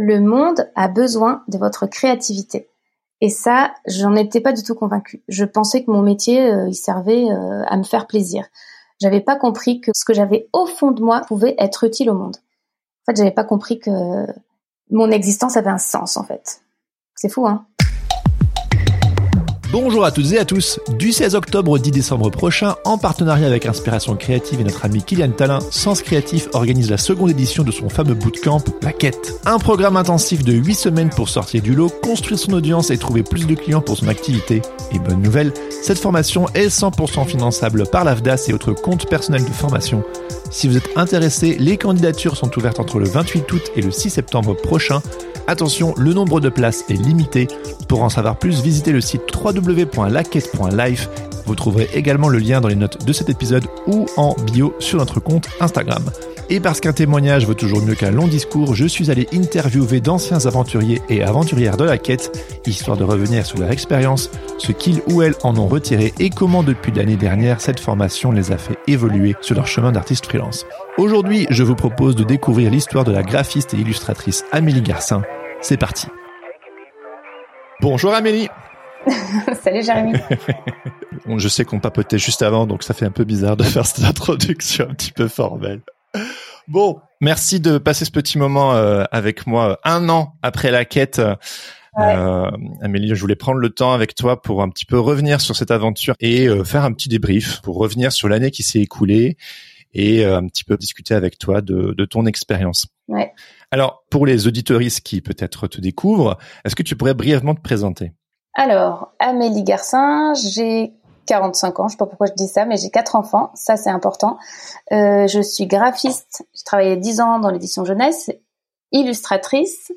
le monde a besoin de votre créativité. Et ça, j'en étais pas du tout convaincue. Je pensais que mon métier, euh, il servait euh, à me faire plaisir. J'avais pas compris que ce que j'avais au fond de moi pouvait être utile au monde. En fait, j'avais pas compris que mon existence avait un sens, en fait. C'est fou, hein Bonjour à toutes et à tous. Du 16 octobre au 10 décembre prochain, en partenariat avec Inspiration Créative et notre ami Kylian Talin, Sens Créatif organise la seconde édition de son fameux bootcamp, La Quête. Un programme intensif de 8 semaines pour sortir du lot, construire son audience et trouver plus de clients pour son activité. Et bonne nouvelle, cette formation est 100% finançable par l'AFDAS et autres comptes personnels de formation. Si vous êtes intéressé, les candidatures sont ouvertes entre le 28 août et le 6 septembre prochain. Attention, le nombre de places est limité. Pour en savoir plus, visitez le site www.laquette.life. Vous trouverez également le lien dans les notes de cet épisode ou en bio sur notre compte Instagram. Et parce qu'un témoignage vaut toujours mieux qu'un long discours, je suis allé interviewer d'anciens aventuriers et aventurières de la quête, histoire de revenir sur leur expérience, ce qu'ils ou elles en ont retiré et comment depuis l'année dernière cette formation les a fait évoluer sur leur chemin d'artiste freelance. Aujourd'hui, je vous propose de découvrir l'histoire de la graphiste et illustratrice Amélie Garcin, c'est parti. Bonjour Amélie. Salut Jérémy. Je sais qu'on papotait juste avant, donc ça fait un peu bizarre de faire cette introduction un petit peu formelle. Bon, merci de passer ce petit moment euh, avec moi un an après la quête. Euh, Amélie, je voulais prendre le temps avec toi pour un petit peu revenir sur cette aventure et euh, faire un petit débrief pour revenir sur l'année qui s'est écoulée et un petit peu discuter avec toi de, de ton expérience. Ouais. Alors, pour les auditoristes qui peut-être te découvrent, est-ce que tu pourrais brièvement te présenter? Alors, Amélie Garcin, j'ai 45 ans, je sais pas pourquoi je dis ça, mais j'ai quatre enfants, ça c'est important. Euh, je suis graphiste, j'ai travaillé 10 ans dans l'édition jeunesse, illustratrice,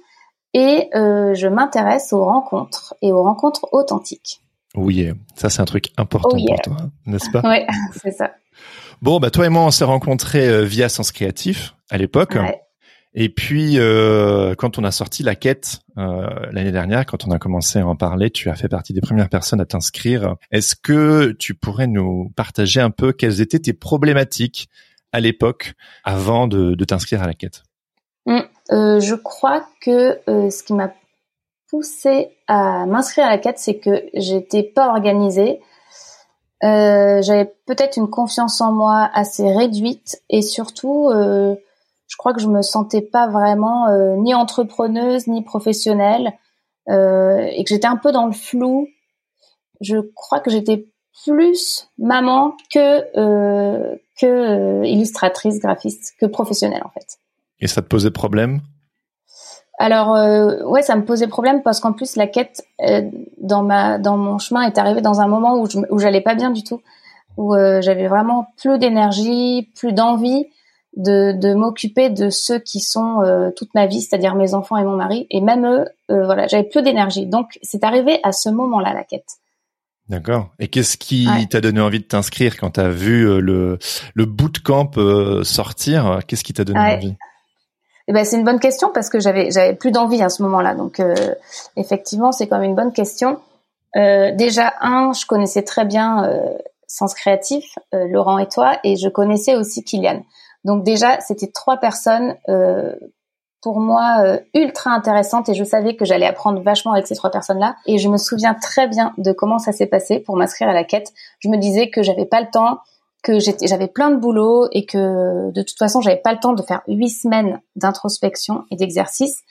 et euh, je m'intéresse aux rencontres et aux rencontres authentiques. Oui, ça c'est un truc important oh pour toi, n'est-ce pas? Oui, c'est ça. Bon, bah toi et moi on s'est rencontrés euh, via Sens Créatif à l'époque. Ouais. Et puis, euh, quand on a sorti la quête euh, l'année dernière, quand on a commencé à en parler, tu as fait partie des premières personnes à t'inscrire. Est-ce que tu pourrais nous partager un peu quelles étaient tes problématiques à l'époque avant de, de t'inscrire à la quête? Mmh. euh, Je crois que ce qui m'a poussé à m'inscrire à la quête, c'est que j'étais pas organisée. Euh, j'avais peut-être une confiance en moi assez réduite et surtout euh, je crois que je me sentais pas vraiment euh, ni entrepreneuse ni professionnelle et que j'étais un peu dans le flou. Je crois que j'étais plus maman que que illustratrice, graphiste, que professionnelle en fait. Et ça te posait problème? Alors euh, ouais, ça me posait problème parce qu'en plus la quête dans ma dans mon chemin est arrivée dans un moment où je, où j'allais pas bien du tout, où j'avais vraiment plus d'énergie, plus d'envie de, de m'occuper de ceux qui sont euh, toute ma vie, c'est-à-dire mes enfants et mon mari, et même eux, euh, voilà, j'avais plus d'énergie. Donc c'est arrivé à ce moment-là la quête. D'accord. Et qu'est-ce qui t'a donné envie de t'inscrire quand t'as vu euh, le le bootcamp sortir? Qu'est-ce qui t'a donné envie? Eh ben, c'est une bonne question parce que j'avais plus d'envie à ce moment-là. Donc effectivement, c'est quand même une bonne question. déjà un, je connaissais très bien Sens Créatif, Laurent et toi, et je connaissais aussi Kylian. Donc déjà, c'était trois personnes euh, pour moi euh, ultra intéressantes et je savais que j'allais apprendre vachement avec ces trois personnes-là. Et je me souviens très bien de comment ça s'est passé pour m'inscrire à la quête. Je me disais que j'avais pas le temps, que j'avais plein de boulot et que de toute façon j'avais pas le temps de faire huit semaines d'introspection et d'exercice.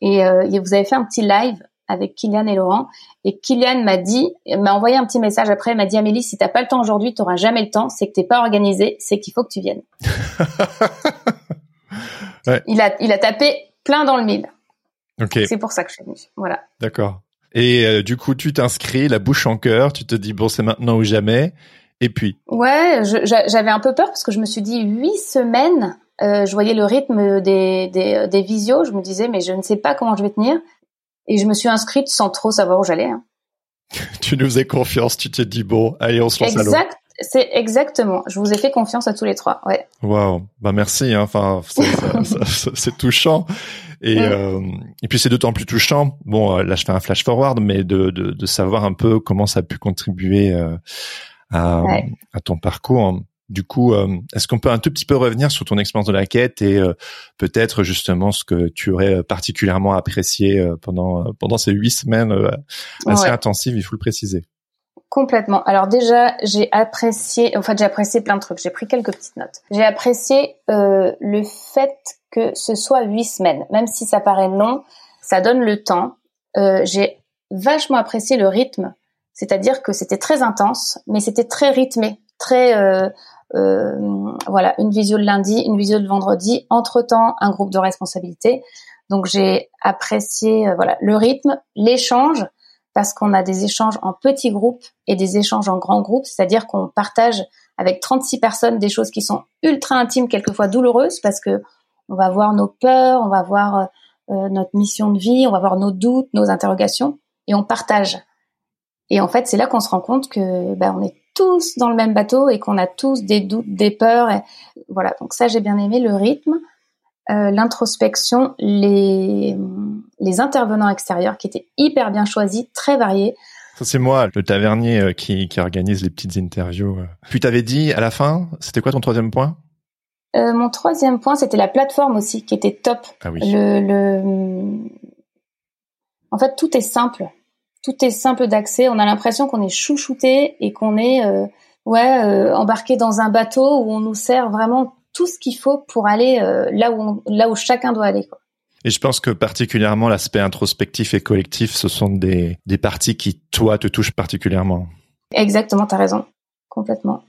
Et euh, vous avez fait un petit live avec Kylian et Laurent. Et Kylian m'a dit, m'a envoyé un petit message après, m'a dit Amélie, si t'as pas le temps aujourd'hui, tu t'auras jamais le temps. C'est que t'es pas organisé, c'est qu'il faut que tu viennes. ouais. Il a, il a tapé plein dans le mille. C'est pour ça que je suis venue. Voilà. D'accord. Et euh, du coup, tu t'inscris, la bouche en cœur, tu te dis bon, c'est maintenant ou jamais. Et puis. Ouais, j'avais un peu peur parce que je me suis dit huit semaines. Euh, je voyais le rythme des, des, des visios, je me disais mais je ne sais pas comment je vais tenir. Et je me suis inscrite sans trop savoir où j'allais. Hein. tu nous fais confiance, tu t'es dit bon, allez, on se lance exact, à l'eau. C'est exactement. Je vous ai fait confiance à tous les trois. Ouais. Waouh. Bah merci. Hein. Enfin, c'est touchant. Et, euh, et puis c'est d'autant plus touchant. Bon, euh, là je fais un flash forward, mais de, de, de savoir un peu comment ça a pu contribuer euh, à, à ton parcours. Du coup, est-ce qu'on peut un tout petit peu revenir sur ton expérience de la quête et peut-être justement ce que tu aurais particulièrement apprécié pendant pendant ces huit semaines assez intensives, il faut le préciser. Complètement. Alors déjà, j'ai apprécié, en fait, j'ai apprécié plein de trucs. J'ai pris quelques petites notes. J'ai apprécié euh, le fait que ce soit huit semaines, même si ça paraît long, ça donne le temps. Euh, j'ai vachement apprécié le rythme, c'est-à-dire que c'était très intense, mais c'était très rythmé, très euh, euh, voilà, une visio le lundi, une visio le vendredi, entre temps un groupe de responsabilité. Donc j'ai apprécié euh, voilà le rythme, l'échange parce qu'on a des échanges en petits groupes et des échanges en grands groupes, c'est-à-dire qu'on partage avec 36 personnes des choses qui sont ultra intimes, quelquefois douloureuses, parce que on va voir nos peurs, on va voir notre mission de vie, on va voir nos doutes, nos interrogations, et on partage. Et en fait, c'est là qu'on se rend compte que ben, on est tous dans le même bateau et qu'on a tous des doutes, des peurs. Et voilà. Donc ça, j'ai bien aimé le rythme. Euh, l'introspection, les, les intervenants extérieurs qui étaient hyper bien choisis, très variés. Ça c'est moi, le tavernier euh, qui, qui organise les petites interviews. Euh. Puis t'avais dit à la fin, c'était quoi ton troisième point? Euh, Mon troisième point, c'était la plateforme aussi, qui était top. Ah oui. Le, le... En fait, tout est simple. Tout est simple d'accès. On a l'impression qu'on est chouchouté et qu'on est euh, ouais embarqué dans un bateau où on nous sert vraiment tout ce qu'il faut pour aller euh, là où là où chacun doit aller. Quoi. Et je pense que particulièrement l'aspect introspectif et collectif, ce sont des, des parties qui, toi, te touchent particulièrement. Exactement, tu as raison. Complètement.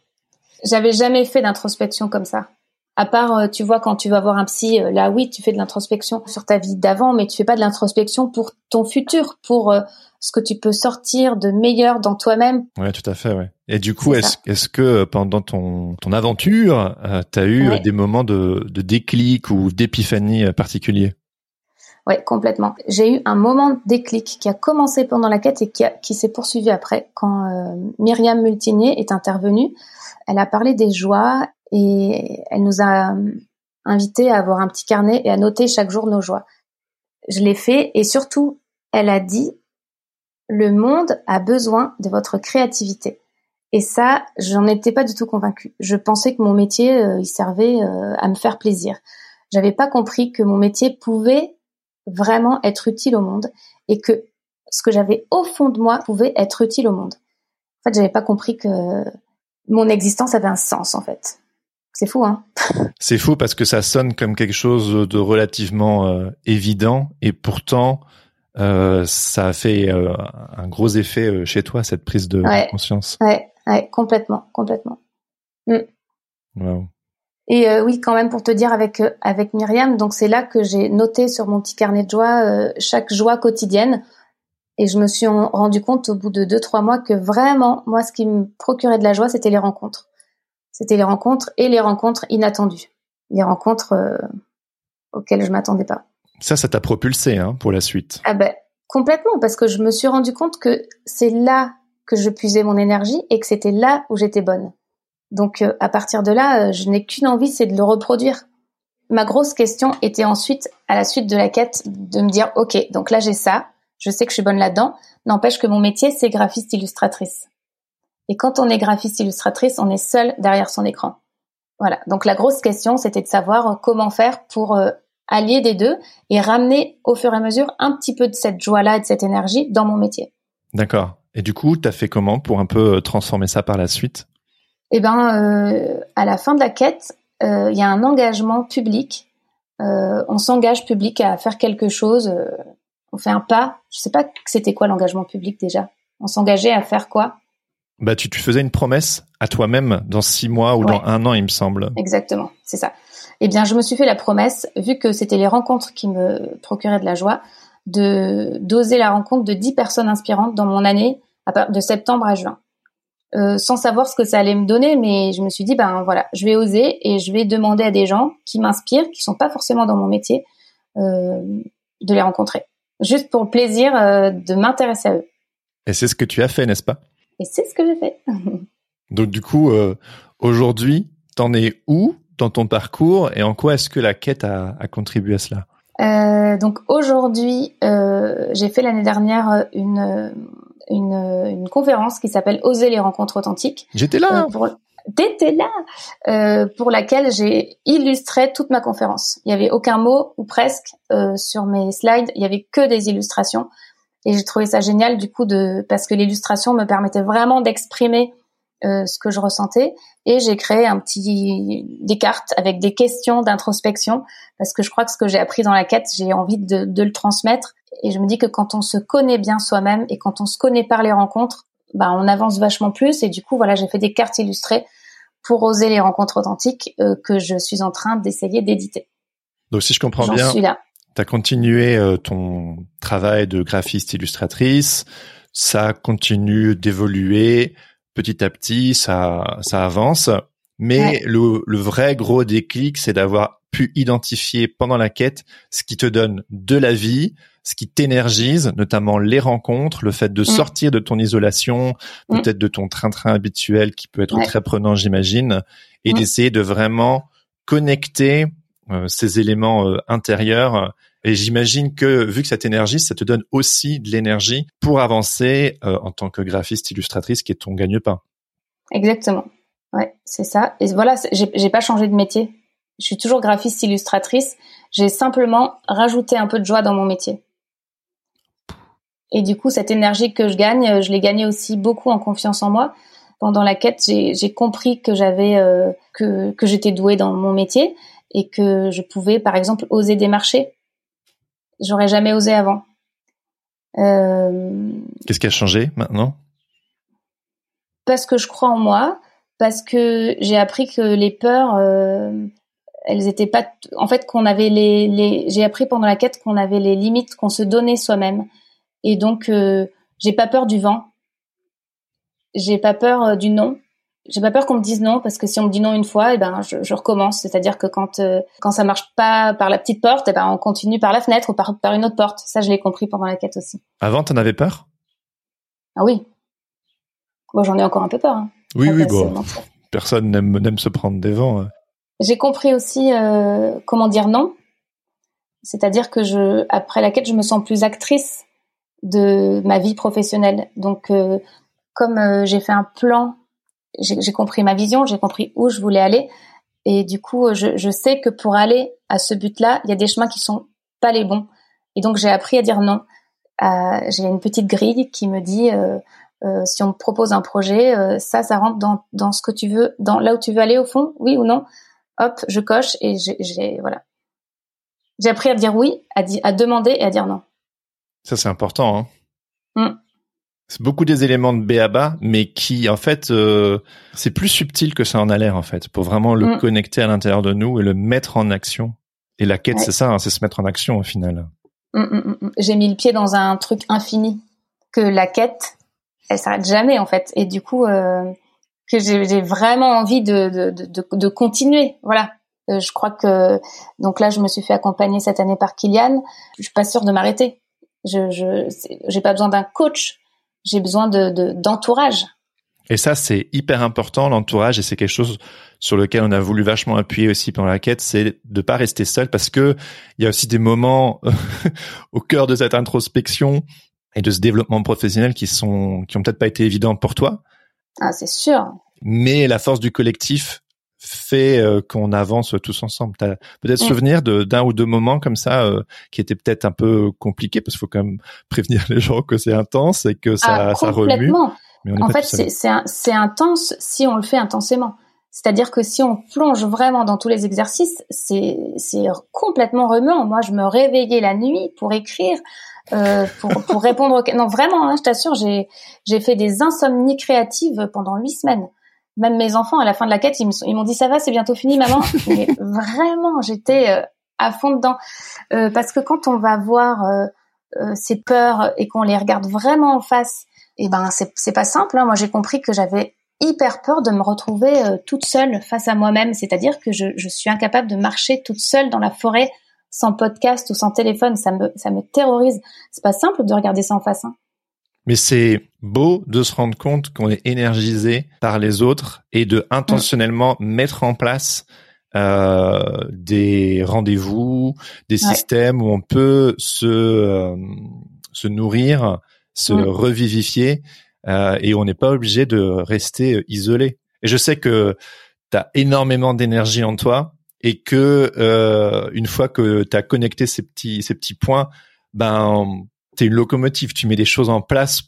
J'avais jamais fait d'introspection comme ça. À part, euh, tu vois, quand tu vas voir un psy, euh, là, oui, tu fais de l'introspection sur ta vie d'avant, mais tu fais pas de l'introspection pour ton futur, pour ce que tu peux sortir de meilleur dans toi-même. Ouais, tout à fait, ouais. Et du coup, est-ce que euh, pendant ton ton aventure, euh, tu as eu euh, des moments de, de déclic ou d'épiphanie particuliers? Ouais, complètement. J'ai eu un moment de déclic qui a commencé pendant la quête et qui, qui s'est poursuivi après quand Myriam Multinier est intervenue. Elle a parlé des joies et elle nous a invités à avoir un petit carnet et à noter chaque jour nos joies. Je l'ai fait et surtout, elle a dit le monde a besoin de votre créativité. Et ça, j'en étais pas du tout convaincue. Je pensais que mon métier, euh, il servait euh, à me faire plaisir. J'avais pas compris que mon métier pouvait vraiment être utile au monde et que ce que j'avais au fond de moi pouvait être utile au monde. En fait, j'avais pas compris que mon existence avait un sens, en fait. C'est fou, hein C'est fou parce que ça sonne comme quelque chose de relativement euh, évident et pourtant euh, ça a fait euh, un gros effet chez toi cette prise de conscience. Ouais, ouais, complètement, complètement. Mm. Et oui, quand même pour te dire avec avec Myriam, donc c'est là que j'ai noté sur mon petit carnet de joie chaque joie quotidienne. Et je me suis rendu compte au bout de deux trois mois que vraiment moi ce qui me procurait de la joie c'était les rencontres. C'était les rencontres et les rencontres inattendues, les rencontres auxquelles je m'attendais pas. Ça, ça t'a propulsé hein, pour la suite. Ah ben complètement, parce que je me suis rendu compte que c'est là que je puisais mon énergie et que c'était là où j'étais bonne. Donc euh, à partir de là, euh, je n'ai qu'une envie, c'est de le reproduire. Ma grosse question était ensuite, à la suite de la quête, de me dire, ok, donc là j'ai ça, je sais que je suis bonne là-dedans, n'empêche que mon métier, c'est graphiste illustratrice. Et quand on est graphiste illustratrice, on est seul derrière son écran. Voilà. Donc la grosse question, c'était de savoir comment faire pour euh, allier des deux et ramener au fur et à mesure un petit peu de cette joie-là et de cette énergie dans mon métier. D'accord. Et du coup, tu as fait comment pour un peu euh, transformer ça par la suite? Eh ben, euh, à la fin de la quête, euh, il y a un engagement public. on s'engage public à faire quelque chose. on fait un pas. Je sais pas c'était quoi l'engagement public déjà. On s'engageait à faire quoi? Bah, tu, tu faisais une promesse à toi-même dans six mois ou dans un an, il me semble. Exactement, c'est ça eh bien, je me suis fait la promesse, vu que c'était les rencontres qui me procuraient de la joie, de d'oser la rencontre de dix personnes inspirantes dans mon année, de septembre à juin. Euh, sans savoir ce que ça allait me donner, mais je me suis dit, ben voilà, je vais oser et je vais demander à des gens qui m'inspirent, qui sont pas forcément dans mon métier, euh, de les rencontrer. Juste pour le plaisir euh, de m'intéresser à eux. Et c'est ce que tu as fait, n'est-ce pas? Et c'est ce que j'ai fait. Donc du coup, aujourd'hui, t'en es où dans ton parcours et en quoi est-ce que la quête a, contribué à cela? Euh, Donc aujourd'hui, euh, j'ai fait l'année dernière une, une, une conférence qui s'appelle Oser les rencontres authentiques. J'étais là. Euh, T'étais là, euh, pour laquelle j'ai illustré toute ma conférence. Il y avait aucun mot ou presque euh, sur mes slides. Il y avait que des illustrations, et j'ai trouvé ça génial du coup de parce que l'illustration me permettait vraiment d'exprimer euh, ce que je ressentais. Et j'ai créé un petit des cartes avec des questions d'introspection parce que je crois que ce que j'ai appris dans la quête, j'ai envie de, de le transmettre. Et je me dis que quand on se connaît bien soi-même et quand on se connaît par les rencontres, bah, on avance vachement plus. Et du coup, voilà, j'ai fait des cartes illustrées pour oser les rencontres authentiques euh, que je suis en train d'essayer d'éditer. Donc, si je comprends bien, tu as continué euh, ton travail de graphiste illustratrice, ça continue d'évoluer petit à petit, ça, ça avance. Mais le, le vrai gros déclic, c'est d'avoir pu identifier pendant la quête ce qui te donne de la vie, ce qui t'énergise, notamment les rencontres, le fait de mm. sortir de ton isolation, mm. peut-être de ton train-train habituel qui peut être très prenant, j'imagine, et mm. d'essayer de vraiment connecter ces éléments euh, intérieurs. Et j'imagine que vu que ça t'énergise, ça te donne aussi de l'énergie pour avancer euh, en tant que graphiste illustratrice, qui est ton gagne-pain. Exactement. Ouais, c'est ça. Et voilà, j'ai pas changé de métier. Je suis toujours graphiste illustratrice. J'ai simplement rajouté un peu de joie dans mon métier. Et du coup, cette énergie que je gagne, euh, je l'ai gagnée aussi beaucoup en confiance en moi. Pendant la quête, j'ai compris que j'avais euh, que, que j'étais douée dans mon métier et que je pouvais, par exemple, oser des marchés. J'aurais jamais osé avant. Euh... Qu'est-ce qui a changé maintenant? Parce que je crois en moi, parce que j'ai appris que les peurs, euh, elles étaient pas. En fait, qu'on avait les. les... J'ai appris pendant la quête qu'on avait les limites qu'on se donnait soi-même et donc, euh, j'ai pas peur du vent. J'ai pas peur euh, du non. J'ai pas peur qu'on me dise non parce que si on me dit non une fois, et eh ben je, je recommence. C'est-à-dire que quand euh, quand ça marche pas par la petite porte, et eh ben on continue par la fenêtre ou par par une autre porte. Ça, je l'ai compris pendant la quête aussi. Avant, t'en avais peur? Ah oui. Bon, j'en ai encore un peu peur. Hein. Oui, oui, bon. Personne n'aime n'aime se prendre des vents. J'ai compris aussi euh, comment dire non. C'est-à-dire que je après la quête, je me sens plus actrice de ma vie professionnelle. Donc, euh, comme euh, j'ai fait un plan, j'ai compris ma vision, j'ai compris où je voulais aller, et du coup, je, je sais que pour aller à ce but-là, il y a des chemins qui sont pas les bons. Et donc, j'ai appris à dire non. Euh, j'ai une petite grille qui me dit si on me propose un projet, ça, ça rentre dans, dans ce que tu veux, dans là où tu veux aller au fond, oui ou non. Hop, je coche et j'ai voilà. J'ai appris à dire oui, à, à demander et à dire non. Ça, c'est important. Hein. Mm. C'est beaucoup des éléments de B mais qui, en fait, euh, c'est plus subtil que ça en a l'air, en fait, pour vraiment le mm. connecter à l'intérieur de nous et le mettre en action. Et la quête, c'est ça, hein, c'est se mettre en action au final. Mm, J'ai mis le pied dans un truc infini, que la quête, elle s'arrête jamais, en fait. Et du coup, euh, que j'ai vraiment envie de, de, de, de continuer. Voilà. Euh, je crois que donc là, je me suis fait accompagner cette année par Kylian. Je suis pas sûre de m'arrêter. Je je j'ai pas besoin d'un coach, j'ai besoin de d'entourage. et ça, c'est hyper important, l'entourage, et c'est quelque chose sur lequel on a voulu vachement appuyer aussi pendant la quête, c'est de pas rester seul, parce que il y a aussi des moments au cœur de cette introspection et de ce développement professionnel qui sont, qui ont peut-être pas été évidents pour toi. Ah, c'est sûr. Mais la force du collectif fait euh, qu'on avance tous ensemble. T'as peut-être souvenir de d'un ou deux moments comme ça euh, qui étaient peut-être un peu compliqués parce qu'il faut quand même prévenir les gens que c'est intense et que ça, ah, ça remue. Mais en fait, c'est intense si on le fait intensément. C'est-à-dire que si on plonge vraiment dans tous les exercices, c'est complètement remuant. Moi, je me réveillais la nuit pour écrire, euh, pour, pour répondre aux... Non, vraiment, hein, je t'assure, j'ai fait des insomnies créatives pendant huit semaines même mes enfants à la fin de la quête, ils m'ont dit ça va, c'est bientôt fini, maman. Mais vraiment, j'étais euh, à fond dedans euh, parce que quand on va voir euh, euh ces peurs et qu'on les regarde vraiment en face, et eh ben c'est c'est pas simple. Hein. Moi, j'ai compris que j'avais hyper peur de me retrouver toute seule face à moi-même, c'est-à-dire que je, je suis incapable de marcher toute seule dans la forêt sans podcast ou sans téléphone. Ça me ça me terrorise. C'est pas simple de regarder ça en face. Hein. Mais c'est beau de se rendre compte qu'on est énergisé par les autres et de intentionnellement mettre en place euh, des rendez-vous, des systèmes où on peut se euh, se nourrir, se revivifier euh, et on n'est pas obligé de rester isolé. Et je sais que tu as énormément d'énergie en toi et que euh, une fois que tu as connecté ces petits ces petits points, ben tu es une locomotive, tu mets des choses en place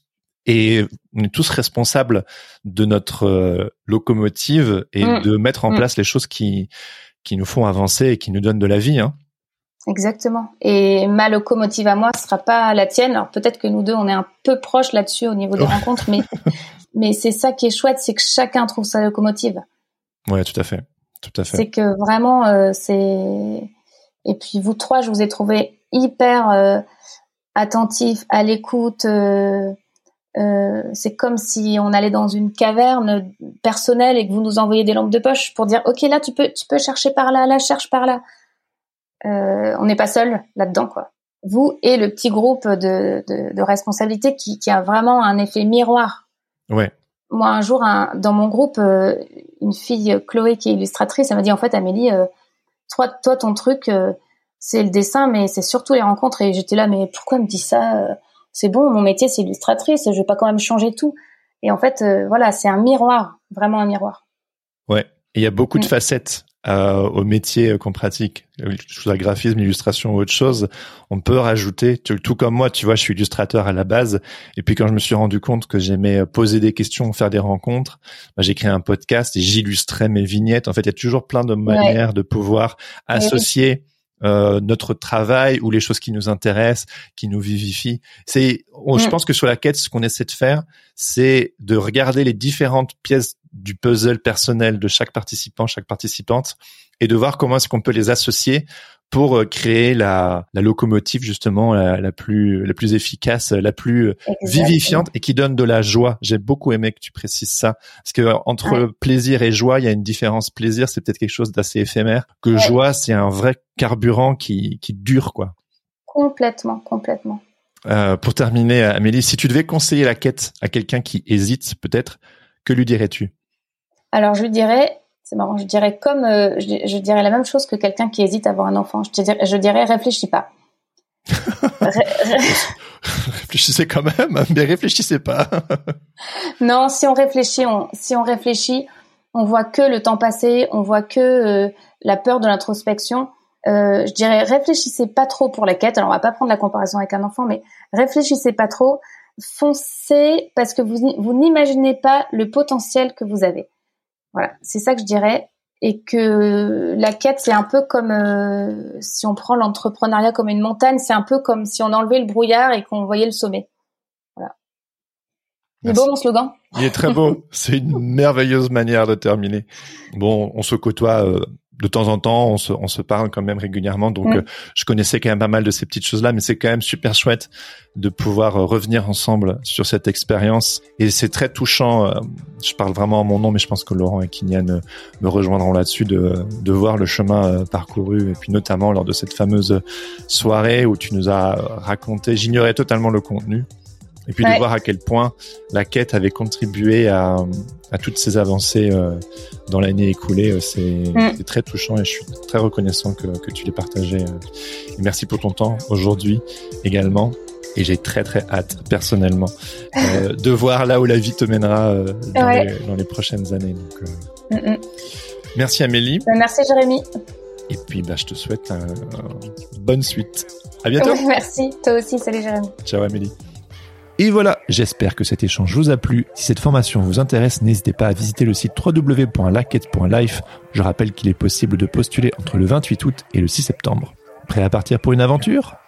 et on est tous responsables de notre euh, locomotive et mm. de mettre en mm. place les choses qui qui nous font avancer et qui nous donnent de la vie. Hein. Exactement. Et ma locomotive à moi, sera pas la tienne. Alors peut-être que nous deux, on est un peu proches là-dessus au niveau des rencontres, mais mais c'est ça qui est chouette, c'est que chacun trouve sa locomotive. Ouais, tout à fait, tout à fait. C'est que vraiment, euh, c'est. Et puis vous trois, je vous ai trouvé hyper euh, attentifs, à l'écoute. Euh, euh, c'est comme si on allait dans une caverne personnelle et que vous nous envoyez des lampes de poche pour dire ok là tu peux tu peux chercher par là là cherche par là. Euh, on n'est pas seul là-dedans quoi. Vous et le petit groupe de, de, de responsabilité qui, qui, a vraiment un effet miroir. Ouais. Moi un jour un, dans mon groupe une fille Chloé qui est illustratrice elle m'a dit en fait Amélie toi toi ton truc c'est le dessin mais c'est surtout les rencontres et j'étais là mais pourquoi elle me dit ça c'est bon, mon métier c'est illustratrice, je vais pas quand même changer tout. Et en fait, euh, voilà, c'est un miroir, vraiment un miroir. Ouais, il y a beaucoup de mm. facettes euh, au métier qu'on pratique, soit graphisme, illustration ou autre chose. On peut rajouter, tout comme moi, tu vois, je suis illustrateur à la base. Et puis quand je me suis rendu compte que j'aimais poser des questions, faire des rencontres, bah, j'ai créé un podcast et j'illustrais mes vignettes. En fait, il y a toujours plein de manières de pouvoir associer euh, notre travail ou les choses qui nous intéressent, qui nous vivifient. C'est, je mm. pense que sur la quête, ce qu'on essaie de faire, c'est de regarder les différentes pièces du puzzle personnel de chaque participant, chaque participante, et de voir comment est-ce qu'on peut les associer pour euh, créer la, la locomotive justement la, la, plus la plus efficace, la plus euh, vivifiante et qui donne de la joie. J'ai beaucoup aimé que tu précises ça parce que entre plaisir et joie, il y a une différence. Plaisir, c'est peut-être quelque chose d'assez éphémère. Que joie, c'est un vrai carburant qui qui dure quoi. Complètement, complètement. Euh, pour terminer, Amélie, si tu devais conseiller la quête à quelqu'un qui hésite, peut-être, que lui dirais-tu? Alors, je lui dirais c'est marrant. Je dirais comme euh, je, dirais la même chose que quelqu'un qui hésite à avoir un enfant. Je, dirais, je dirais réfléchis pas. réfléchissez quand même, mais réfléchissez pas. non, si on réfléchit, on, si on réfléchit, on voit que le temps passé, on voit que euh, la peur de l'introspection. Euh, je dirais réfléchissez pas trop pour la quête. Alors on va pas prendre la comparaison avec un enfant, mais réfléchissez pas trop. Foncez parce que vous, vous n'imaginez pas le potentiel que vous avez. Voilà, c'est ça que je dirais. Et que la quête, c'est un peu comme euh, si on prend l'entrepreneuriat comme une montagne, c'est un peu comme si on enlevait le brouillard et qu'on voyait le sommet. Voilà. Il est beau mon slogan. Il est très beau. c'est une merveilleuse manière de terminer. Bon, on se côtoie euh, de temps en temps, on se, on se parle quand même régulièrement. Donc, euh, je connaissais quand même pas mal de ces petites choses-là, mais c'est quand même super chouette de pouvoir euh, revenir ensemble sur cette expérience. Et c'est très touchant. Euh, je parle vraiment en mon nom, mais je pense que Laurent et Kylian me rejoindront là-dessus de, de voir le chemin parcouru et puis notamment lors de cette fameuse soirée où tu nous as raconté, j'ignorais totalement le contenu, et puis de voir à quel point la quête avait contribué à, à toutes ces avancées euh, dans l'année écoulée, euh, mm. c'est très touchant et je suis très reconnaissant que, que tu l'aies partagé. Euh. Et merci pour ton temps aujourd'hui également. Et j'ai très très hâte personnellement euh, de voir là où la vie te mènera dans, les, dans, les, prochaines années. Donc, mm, mm. Merci Amélie. Bah, merci Jérémy. Et puis bah, je te souhaite une bonne suite. À bientôt. merci, toi aussi. Salut Jérémy. Ciao Amélie. Et voilà, j'espère que cet échange vous a plu. Si cette formation vous intéresse, n'hésitez pas à visiter le site www.laquette.life. Je rappelle qu'il est possible de postuler entre le 28 août et le 6 septembre. Prêt à partir pour une aventure?